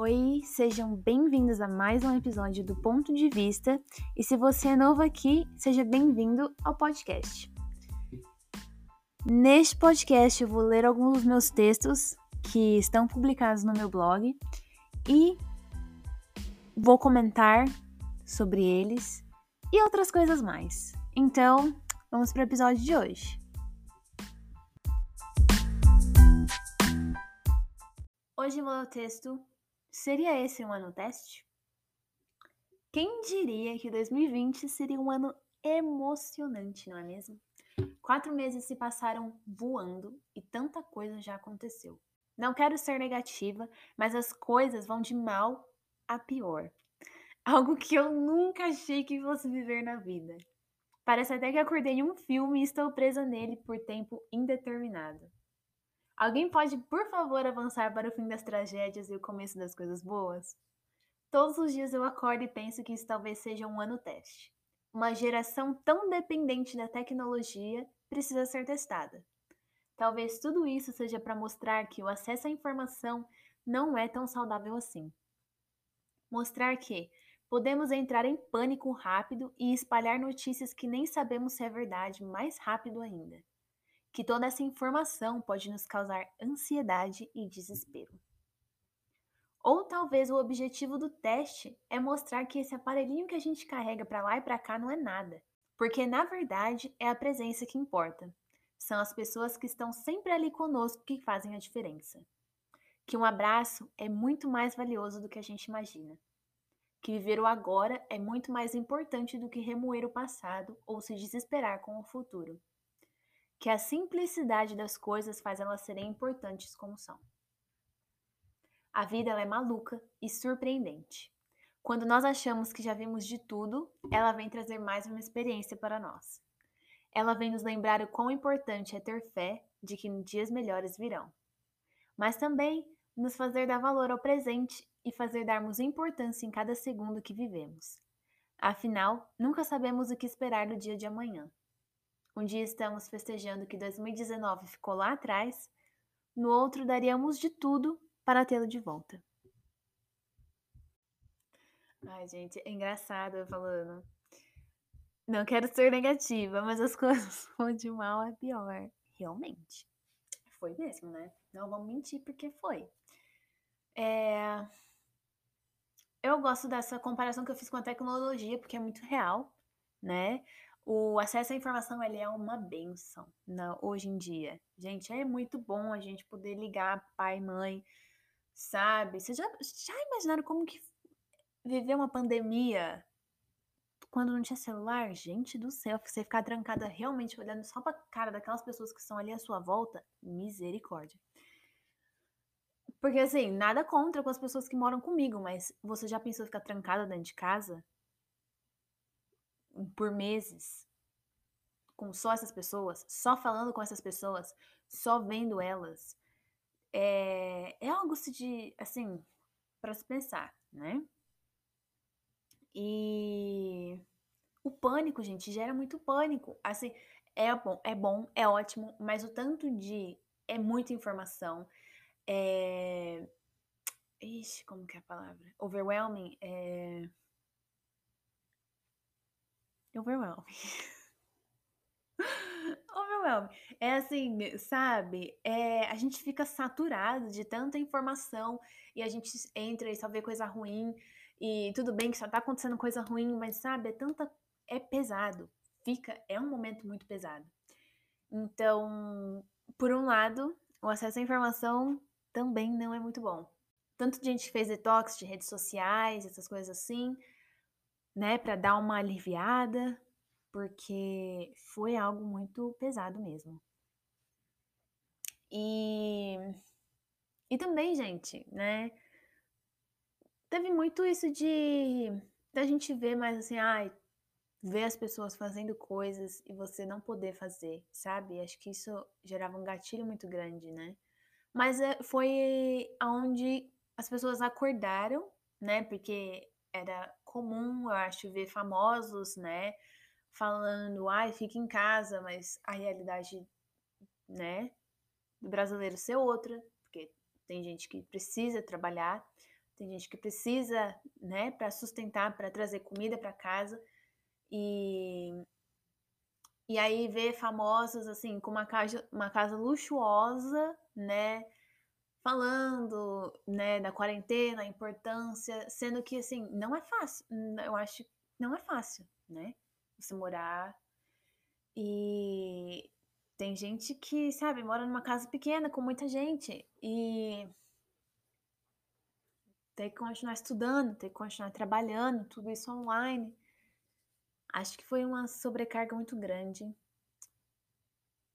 Oi, sejam bem-vindos a mais um episódio do Ponto de Vista. E se você é novo aqui, seja bem-vindo ao podcast. Neste podcast eu vou ler alguns dos meus textos que estão publicados no meu blog e vou comentar sobre eles e outras coisas mais. Então, vamos para o episódio de hoje. Hoje vou ler o texto Seria esse um ano teste? Quem diria que 2020 seria um ano emocionante, não é mesmo? Quatro meses se passaram voando e tanta coisa já aconteceu. Não quero ser negativa, mas as coisas vão de mal a pior. Algo que eu nunca achei que fosse viver na vida. Parece até que acordei em um filme e estou presa nele por tempo indeterminado. Alguém pode, por favor, avançar para o fim das tragédias e o começo das coisas boas? Todos os dias eu acordo e penso que isso talvez seja um ano teste. Uma geração tão dependente da tecnologia precisa ser testada. Talvez tudo isso seja para mostrar que o acesso à informação não é tão saudável assim. Mostrar que podemos entrar em pânico rápido e espalhar notícias que nem sabemos se é verdade mais rápido ainda que toda essa informação pode nos causar ansiedade e desespero. Ou talvez o objetivo do teste é mostrar que esse aparelhinho que a gente carrega para lá e para cá não é nada, porque na verdade é a presença que importa. São as pessoas que estão sempre ali conosco que fazem a diferença. Que um abraço é muito mais valioso do que a gente imagina. Que viver o agora é muito mais importante do que remoer o passado ou se desesperar com o futuro que a simplicidade das coisas faz elas serem importantes como são. A vida é maluca e surpreendente. Quando nós achamos que já vimos de tudo, ela vem trazer mais uma experiência para nós. Ela vem nos lembrar o quão importante é ter fé de que dias melhores virão. Mas também nos fazer dar valor ao presente e fazer darmos importância em cada segundo que vivemos. Afinal, nunca sabemos o que esperar do dia de amanhã. Um dia estamos festejando que 2019 ficou lá atrás, no outro daríamos de tudo para tê-lo de volta. Ai, gente, é engraçado eu falando. Não quero ser negativa, mas as coisas vão de mal a pior. Realmente. Foi mesmo, né? Não vamos mentir porque foi. É... Eu gosto dessa comparação que eu fiz com a tecnologia, porque é muito real, né? O acesso à informação ele é uma benção na, hoje em dia. Gente, é muito bom a gente poder ligar pai, mãe, sabe? Vocês já, já imaginaram como que viver uma pandemia quando não tinha celular? Gente do céu, você ficar trancada realmente olhando só pra cara daquelas pessoas que estão ali à sua volta, misericórdia. Porque assim, nada contra com as pessoas que moram comigo, mas você já pensou ficar trancada dentro de casa? Por meses com só essas pessoas, só falando com essas pessoas, só vendo elas, é, é algo de, assim, para se pensar, né? E o pânico, gente, gera muito pânico. Assim, é bom, é bom, é ótimo, mas o tanto de é muita informação, é Ixi, como que é a palavra? Overwhelming, é Overwhelming. Overwhelming. É assim, sabe? É, a gente fica saturado de tanta informação e a gente entra e só vê coisa ruim. E tudo bem que só tá acontecendo coisa ruim, mas sabe, é tanta. É pesado. Fica. É um momento muito pesado. Então, por um lado, o acesso à informação também não é muito bom. Tanto de gente que fez detox de redes sociais, essas coisas assim, né, para dar uma aliviada, porque foi algo muito pesado mesmo. E e também, gente, né, teve muito isso de da gente ver mais assim, ai, ver as pessoas fazendo coisas e você não poder fazer, sabe? Acho que isso gerava um gatilho muito grande, né? Mas é, foi aonde as pessoas acordaram, né? Porque era comum, eu acho, ver famosos, né, falando, ai, fica em casa, mas a realidade, né, do brasileiro ser outra, porque tem gente que precisa trabalhar, tem gente que precisa, né, para sustentar, para trazer comida para casa. E e aí ver famosos assim com uma casa, uma casa luxuosa, né, falando, né, da quarentena, a importância, sendo que assim, não é fácil. Eu acho que não é fácil, né? Você morar e tem gente que, sabe, mora numa casa pequena com muita gente e tem que continuar estudando, tem que continuar trabalhando, tudo isso online. Acho que foi uma sobrecarga muito grande.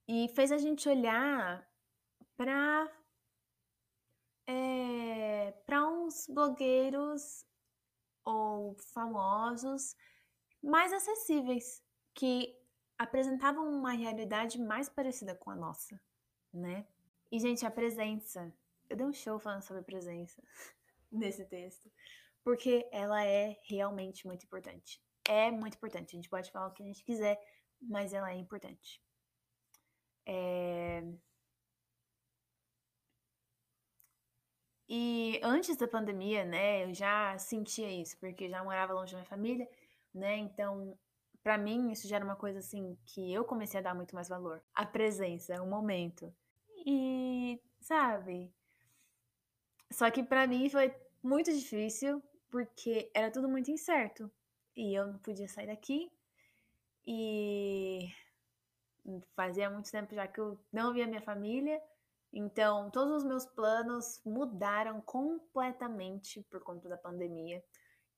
E fez a gente olhar para é, para uns blogueiros ou famosos mais acessíveis, que apresentavam uma realidade mais parecida com a nossa, né? E, gente, a presença. Eu dei um show falando sobre presença nesse texto, porque ela é realmente muito importante. É muito importante. A gente pode falar o que a gente quiser, mas ela é importante. É... E antes da pandemia, né, eu já sentia isso, porque já morava longe da minha família, né? Então, para mim, isso já era uma coisa assim que eu comecei a dar muito mais valor. A presença, o momento. E, sabe? Só que para mim foi muito difícil, porque era tudo muito incerto. E eu não podia sair daqui. E fazia muito tempo já que eu não via minha família. Então, todos os meus planos mudaram completamente por conta da pandemia.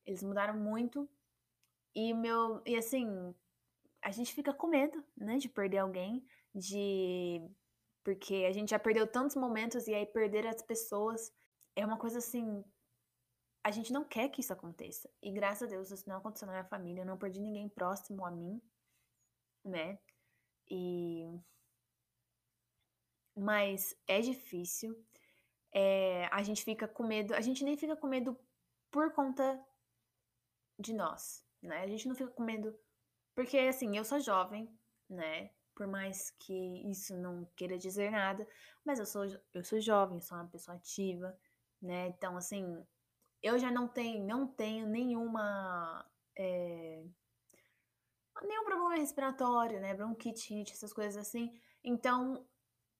Eles mudaram muito. E meu, e assim, a gente fica com medo, né, de perder alguém, de porque a gente já perdeu tantos momentos e aí perder as pessoas é uma coisa assim, a gente não quer que isso aconteça. E graças a Deus isso não aconteceu na minha família, eu não perdi ninguém próximo a mim, né? E mas é difícil. É, a gente fica com medo, a gente nem fica com medo por conta de nós, né? A gente não fica com medo porque assim, eu sou jovem, né? Por mais que isso não queira dizer nada, mas eu sou eu sou jovem, sou uma pessoa ativa, né? Então assim, eu já não tenho não tenho nenhuma é, nenhum problema respiratório, né? Bronquite, essas coisas assim. Então,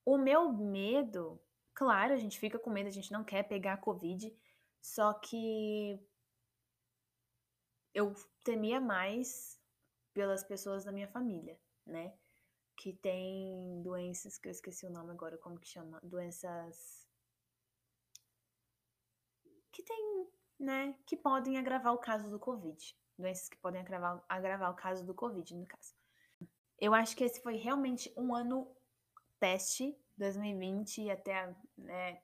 o meu medo, claro, a gente fica com medo, a gente não quer pegar a Covid, só que eu temia mais pelas pessoas da minha família, né? Que tem doenças, que eu esqueci o nome agora, como que chama? Doenças. Que tem, né? Que podem agravar o caso do Covid. Doenças que podem agravar, agravar o caso do Covid, no caso. Eu acho que esse foi realmente um ano teste 2020 e até né,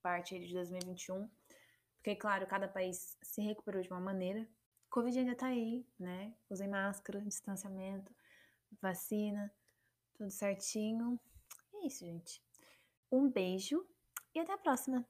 parte de 2021. Porque, claro, cada país se recuperou de uma maneira. Covid ainda tá aí, né? Usem máscara, distanciamento, vacina, tudo certinho. É isso, gente. Um beijo e até a próxima!